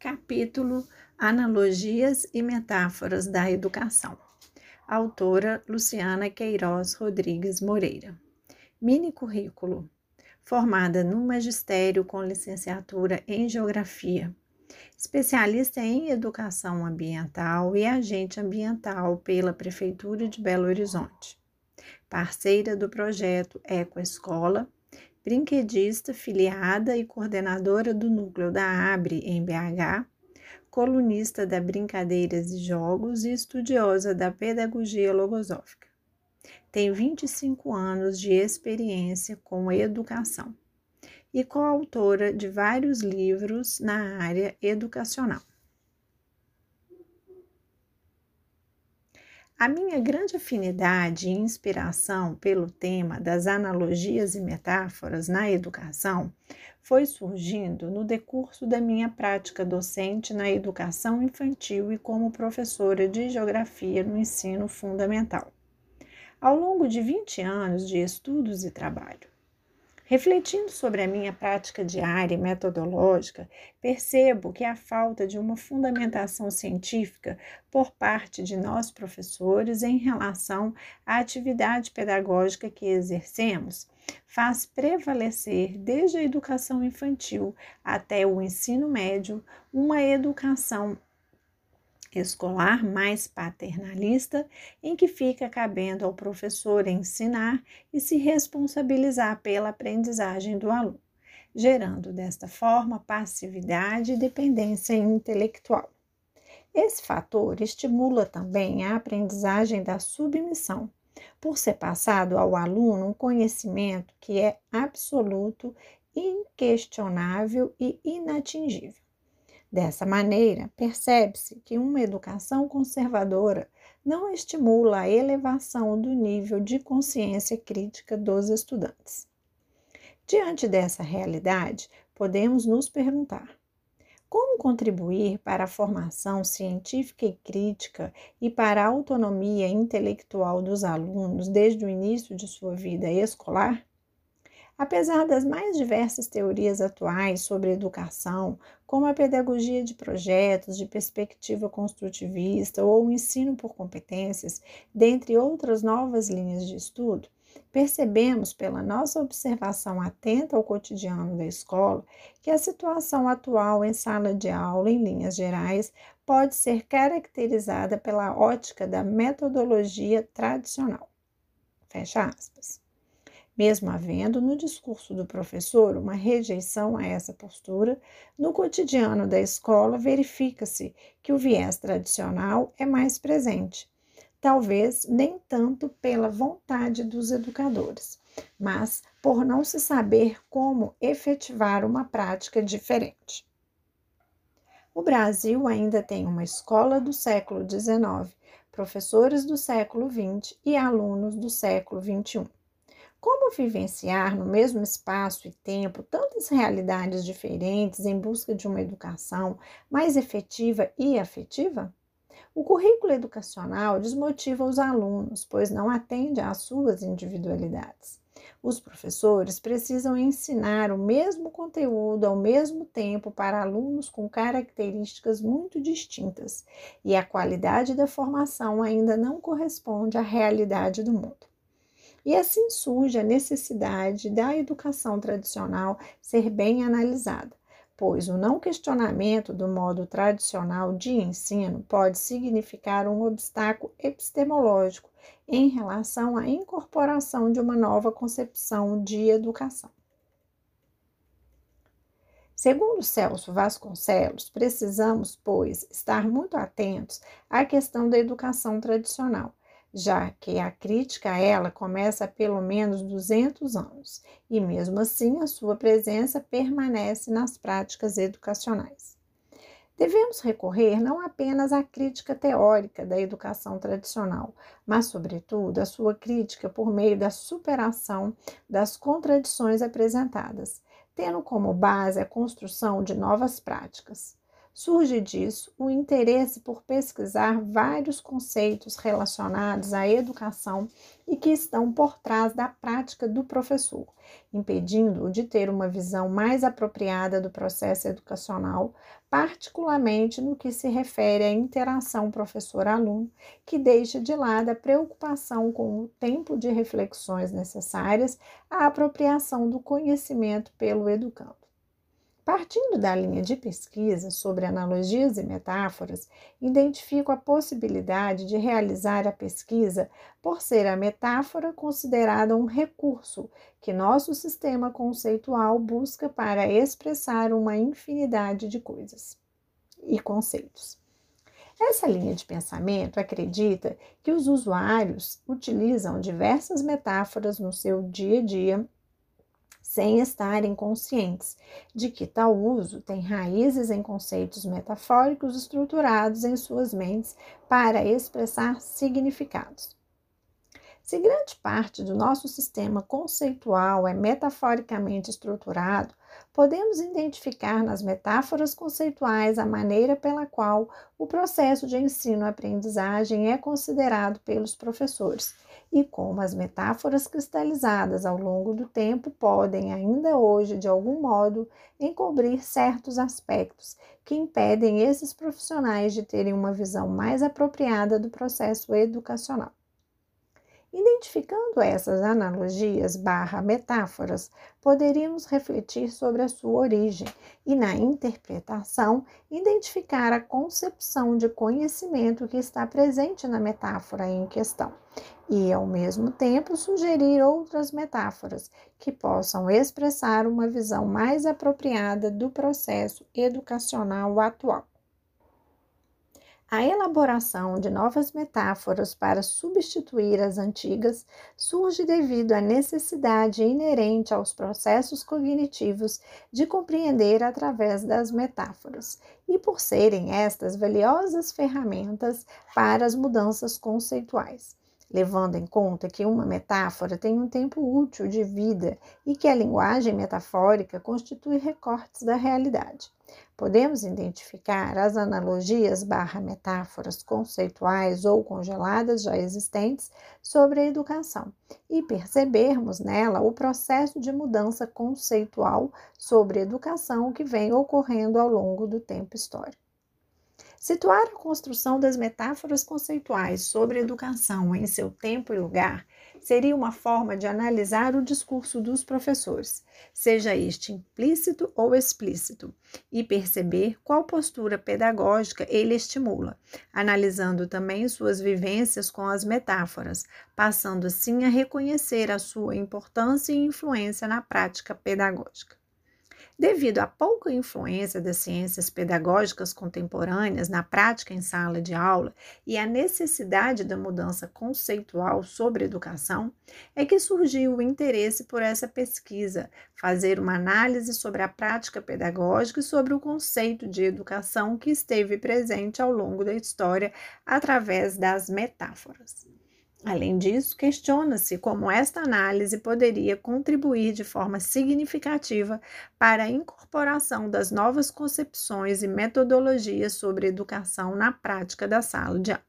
Capítulo Analogias e Metáforas da Educação. Autora Luciana Queiroz Rodrigues Moreira. Mini currículo. Formada no magistério com licenciatura em Geografia. Especialista em Educação Ambiental e agente ambiental pela Prefeitura de Belo Horizonte. Parceira do projeto Ecoescola brinquedista, filiada e coordenadora do núcleo da Abre em BH, colunista da Brincadeiras e Jogos e estudiosa da pedagogia logosófica. Tem 25 anos de experiência com educação e coautora de vários livros na área educacional. A minha grande afinidade e inspiração pelo tema das analogias e metáforas na educação foi surgindo no decurso da minha prática docente na educação infantil e como professora de geografia no ensino fundamental. Ao longo de 20 anos de estudos e trabalho, Refletindo sobre a minha prática diária e metodológica, percebo que a falta de uma fundamentação científica por parte de nós professores em relação à atividade pedagógica que exercemos faz prevalecer, desde a educação infantil até o ensino médio, uma educação escolar mais paternalista, em que fica cabendo ao professor ensinar e se responsabilizar pela aprendizagem do aluno, gerando desta forma passividade e dependência intelectual. Esse fator estimula também a aprendizagem da submissão, por ser passado ao aluno um conhecimento que é absoluto, inquestionável e inatingível. Dessa maneira, percebe-se que uma educação conservadora não estimula a elevação do nível de consciência crítica dos estudantes. Diante dessa realidade, podemos nos perguntar: como contribuir para a formação científica e crítica e para a autonomia intelectual dos alunos desde o início de sua vida escolar? Apesar das mais diversas teorias atuais sobre educação, como a pedagogia de projetos, de perspectiva construtivista ou o ensino por competências, dentre outras novas linhas de estudo, percebemos pela nossa observação atenta ao cotidiano da escola que a situação atual em sala de aula, em linhas gerais, pode ser caracterizada pela ótica da metodologia tradicional. Fecha aspas. Mesmo havendo no discurso do professor uma rejeição a essa postura, no cotidiano da escola verifica-se que o viés tradicional é mais presente. Talvez nem tanto pela vontade dos educadores, mas por não se saber como efetivar uma prática diferente. O Brasil ainda tem uma escola do século XIX, professores do século XX e alunos do século XXI. Como vivenciar no mesmo espaço e tempo tantas realidades diferentes em busca de uma educação mais efetiva e afetiva? O currículo educacional desmotiva os alunos, pois não atende às suas individualidades. Os professores precisam ensinar o mesmo conteúdo ao mesmo tempo para alunos com características muito distintas, e a qualidade da formação ainda não corresponde à realidade do mundo. E assim surge a necessidade da educação tradicional ser bem analisada, pois o não questionamento do modo tradicional de ensino pode significar um obstáculo epistemológico em relação à incorporação de uma nova concepção de educação. Segundo Celso Vasconcelos, precisamos, pois, estar muito atentos à questão da educação tradicional, já que a crítica a ela começa há pelo menos 200 anos e, mesmo assim, a sua presença permanece nas práticas educacionais. Devemos recorrer não apenas à crítica teórica da educação tradicional, mas, sobretudo, à sua crítica por meio da superação das contradições apresentadas, tendo como base a construção de novas práticas. Surge disso o interesse por pesquisar vários conceitos relacionados à educação e que estão por trás da prática do professor, impedindo-o de ter uma visão mais apropriada do processo educacional, particularmente no que se refere à interação professor-aluno, que deixa de lado a preocupação com o tempo de reflexões necessárias à apropriação do conhecimento pelo educando. Partindo da linha de pesquisa sobre analogias e metáforas, identifico a possibilidade de realizar a pesquisa por ser a metáfora considerada um recurso que nosso sistema conceitual busca para expressar uma infinidade de coisas e conceitos. Essa linha de pensamento acredita que os usuários utilizam diversas metáforas no seu dia a dia sem estarem conscientes de que tal uso tem raízes em conceitos metafóricos estruturados em suas mentes para expressar significados. Se grande parte do nosso sistema conceitual é metaforicamente estruturado, podemos identificar nas metáforas conceituais a maneira pela qual o processo de ensino-aprendizagem é considerado pelos professores e como as metáforas cristalizadas ao longo do tempo podem, ainda hoje, de algum modo, encobrir certos aspectos que impedem esses profissionais de terem uma visão mais apropriada do processo educacional. Identificando essas analogias barra metáforas, poderíamos refletir sobre a sua origem e, na interpretação, identificar a concepção de conhecimento que está presente na metáfora em questão e, ao mesmo tempo, sugerir outras metáforas que possam expressar uma visão mais apropriada do processo educacional atual. A elaboração de novas metáforas para substituir as antigas surge devido à necessidade inerente aos processos cognitivos de compreender através das metáforas e por serem estas valiosas ferramentas para as mudanças conceituais levando em conta que uma metáfora tem um tempo útil de vida e que a linguagem metafórica constitui recortes da realidade. Podemos identificar as analogias barra metáforas conceituais ou congeladas já existentes sobre a educação e percebermos nela o processo de mudança conceitual sobre educação que vem ocorrendo ao longo do tempo histórico. Situar a construção das metáforas conceituais sobre educação em seu tempo e lugar seria uma forma de analisar o discurso dos professores, seja este implícito ou explícito, e perceber qual postura pedagógica ele estimula, analisando também suas vivências com as metáforas, passando assim a reconhecer a sua importância e influência na prática pedagógica. Devido à pouca influência das ciências pedagógicas contemporâneas na prática em sala de aula e à necessidade da mudança conceitual sobre educação, é que surgiu o interesse por essa pesquisa, fazer uma análise sobre a prática pedagógica e sobre o conceito de educação que esteve presente ao longo da história através das metáforas. Além disso, questiona-se como esta análise poderia contribuir de forma significativa para a incorporação das novas concepções e metodologias sobre educação na prática da sala de aula.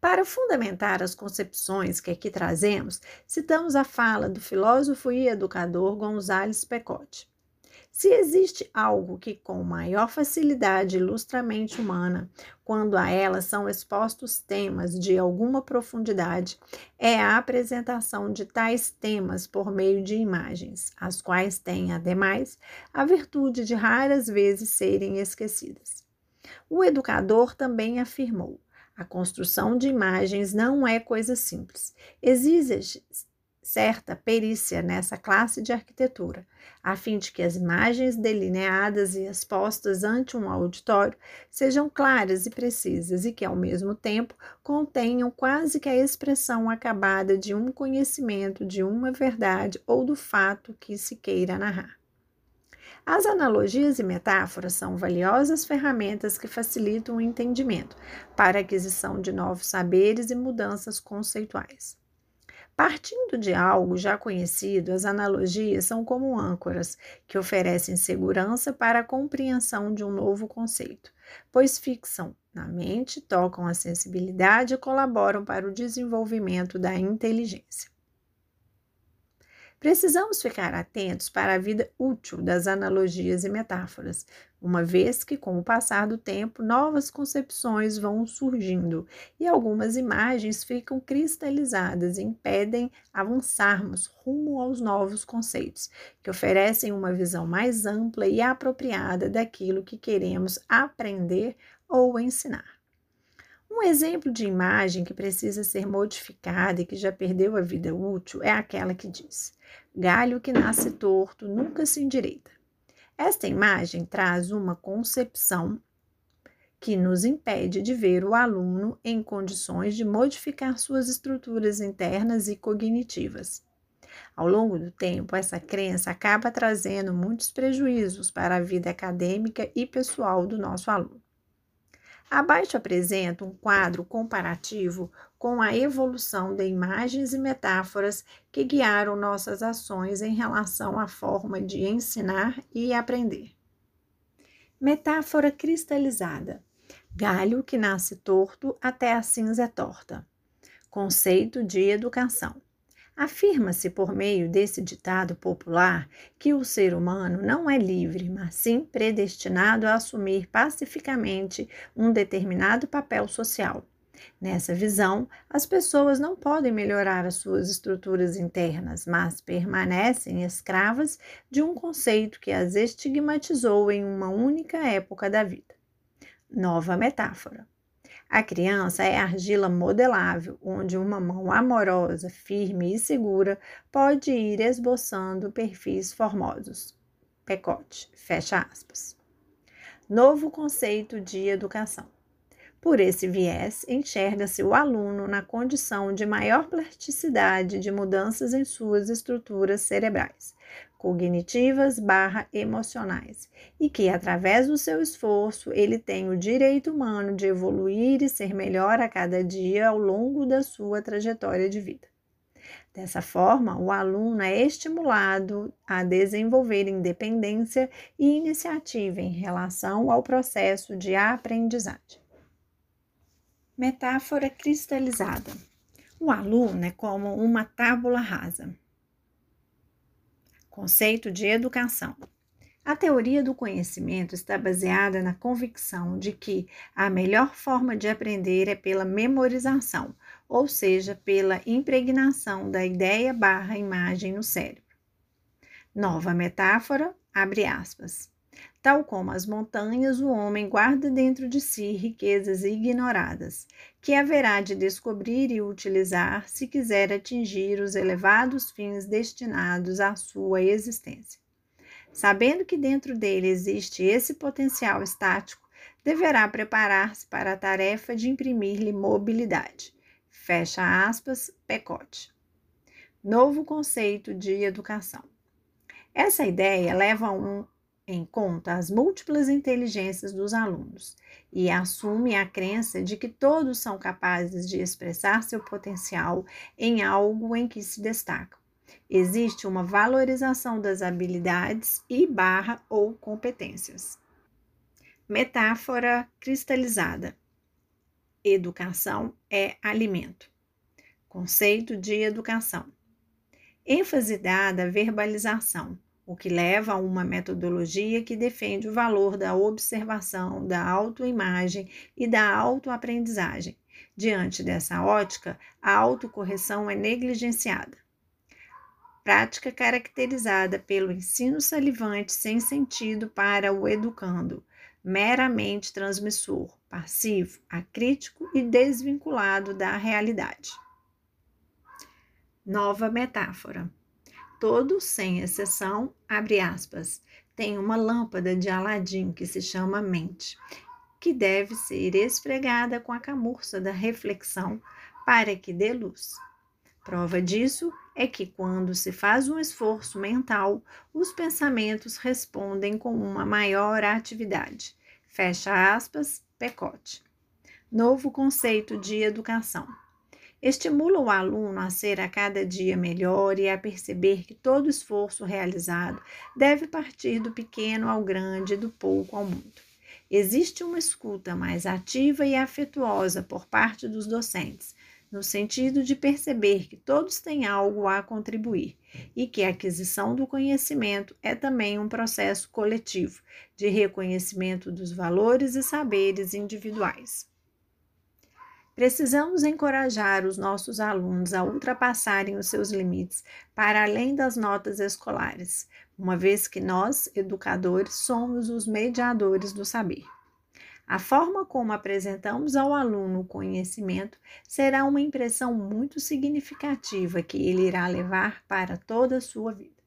Para fundamentar as concepções que aqui trazemos, citamos a fala do filósofo e educador Gonzales Pecote. Se existe algo que com maior facilidade ilustra a mente humana, quando a ela são expostos temas de alguma profundidade, é a apresentação de tais temas por meio de imagens, as quais têm, ademais, a virtude de raras vezes serem esquecidas. O educador também afirmou: a construção de imagens não é coisa simples. Exige certa perícia nessa classe de arquitetura, a fim de que as imagens delineadas e expostas ante um auditório sejam claras e precisas e que, ao mesmo tempo, contenham quase que a expressão acabada de um conhecimento de uma verdade ou do fato que se queira narrar. As analogias e metáforas são valiosas ferramentas que facilitam o entendimento para a aquisição de novos saberes e mudanças conceituais. Partindo de algo já conhecido, as analogias são como âncoras que oferecem segurança para a compreensão de um novo conceito, pois fixam na mente, tocam a sensibilidade e colaboram para o desenvolvimento da inteligência. Precisamos ficar atentos para a vida útil das analogias e metáforas, uma vez que, com o passar do tempo, novas concepções vão surgindo e algumas imagens ficam cristalizadas e impedem avançarmos rumo aos novos conceitos, que oferecem uma visão mais ampla e apropriada daquilo que queremos aprender ou ensinar. Um exemplo de imagem que precisa ser modificada e que já perdeu a vida útil é aquela que diz: galho que nasce torto nunca se endireita. Esta imagem traz uma concepção que nos impede de ver o aluno em condições de modificar suas estruturas internas e cognitivas. Ao longo do tempo, essa crença acaba trazendo muitos prejuízos para a vida acadêmica e pessoal do nosso aluno. Abaixo apresento um quadro comparativo com a evolução de imagens e metáforas que guiaram nossas ações em relação à forma de ensinar e aprender. Metáfora cristalizada: galho que nasce torto até a cinza é torta. Conceito de educação. Afirma-se por meio desse ditado popular que o ser humano não é livre, mas sim predestinado a assumir pacificamente um determinado papel social. Nessa visão, as pessoas não podem melhorar as suas estruturas internas, mas permanecem escravas de um conceito que as estigmatizou em uma única época da vida. Nova metáfora. A criança é argila modelável, onde uma mão amorosa, firme e segura pode ir esboçando perfis formosos. Pecote, fecha aspas. Novo conceito de educação. Por esse viés, enxerga-se o aluno na condição de maior plasticidade de mudanças em suas estruturas cerebrais, cognitivas barra emocionais, e que, através do seu esforço, ele tem o direito humano de evoluir e ser melhor a cada dia ao longo da sua trajetória de vida. Dessa forma, o aluno é estimulado a desenvolver independência e iniciativa em relação ao processo de aprendizagem. Metáfora cristalizada. O aluno é como uma tábula rasa. Conceito de educação. A teoria do conhecimento está baseada na convicção de que a melhor forma de aprender é pela memorização, ou seja, pela impregnação da ideia barra imagem no cérebro. Nova metáfora, abre aspas. Tal como as montanhas, o homem guarda dentro de si riquezas ignoradas, que haverá de descobrir e utilizar se quiser atingir os elevados fins destinados à sua existência. Sabendo que dentro dele existe esse potencial estático, deverá preparar-se para a tarefa de imprimir-lhe mobilidade. Fecha aspas, Pecote. Novo conceito de educação. Essa ideia leva a um em conta as múltiplas inteligências dos alunos e assume a crença de que todos são capazes de expressar seu potencial em algo em que se destacam. Existe uma valorização das habilidades e barra ou competências. Metáfora cristalizada. Educação é alimento. Conceito de educação. ênfase dada à verbalização o que leva a uma metodologia que defende o valor da observação, da autoimagem e da autoaprendizagem. Diante dessa ótica, a autocorreção é negligenciada. Prática caracterizada pelo ensino salivante sem sentido para o educando, meramente transmissor, passivo, acrítico e desvinculado da realidade. Nova metáfora todos, sem exceção, abre aspas, tem uma lâmpada de Aladim que se chama mente, que deve ser esfregada com a camurça da reflexão para que dê luz. Prova disso é que quando se faz um esforço mental, os pensamentos respondem com uma maior atividade. Fecha aspas, Pecote. Novo conceito de educação. Estimula o aluno a ser a cada dia melhor e a perceber que todo esforço realizado deve partir do pequeno ao grande, do pouco ao muito. Existe uma escuta mais ativa e afetuosa por parte dos docentes, no sentido de perceber que todos têm algo a contribuir e que a aquisição do conhecimento é também um processo coletivo de reconhecimento dos valores e saberes individuais. Precisamos encorajar os nossos alunos a ultrapassarem os seus limites para além das notas escolares, uma vez que nós, educadores, somos os mediadores do saber. A forma como apresentamos ao aluno o conhecimento será uma impressão muito significativa que ele irá levar para toda a sua vida.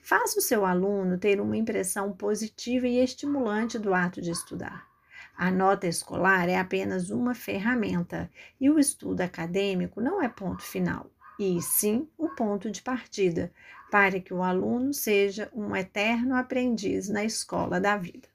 Faça o seu aluno ter uma impressão positiva e estimulante do ato de estudar. A nota escolar é apenas uma ferramenta e o estudo acadêmico não é ponto final, e sim o ponto de partida para que o aluno seja um eterno aprendiz na escola da vida.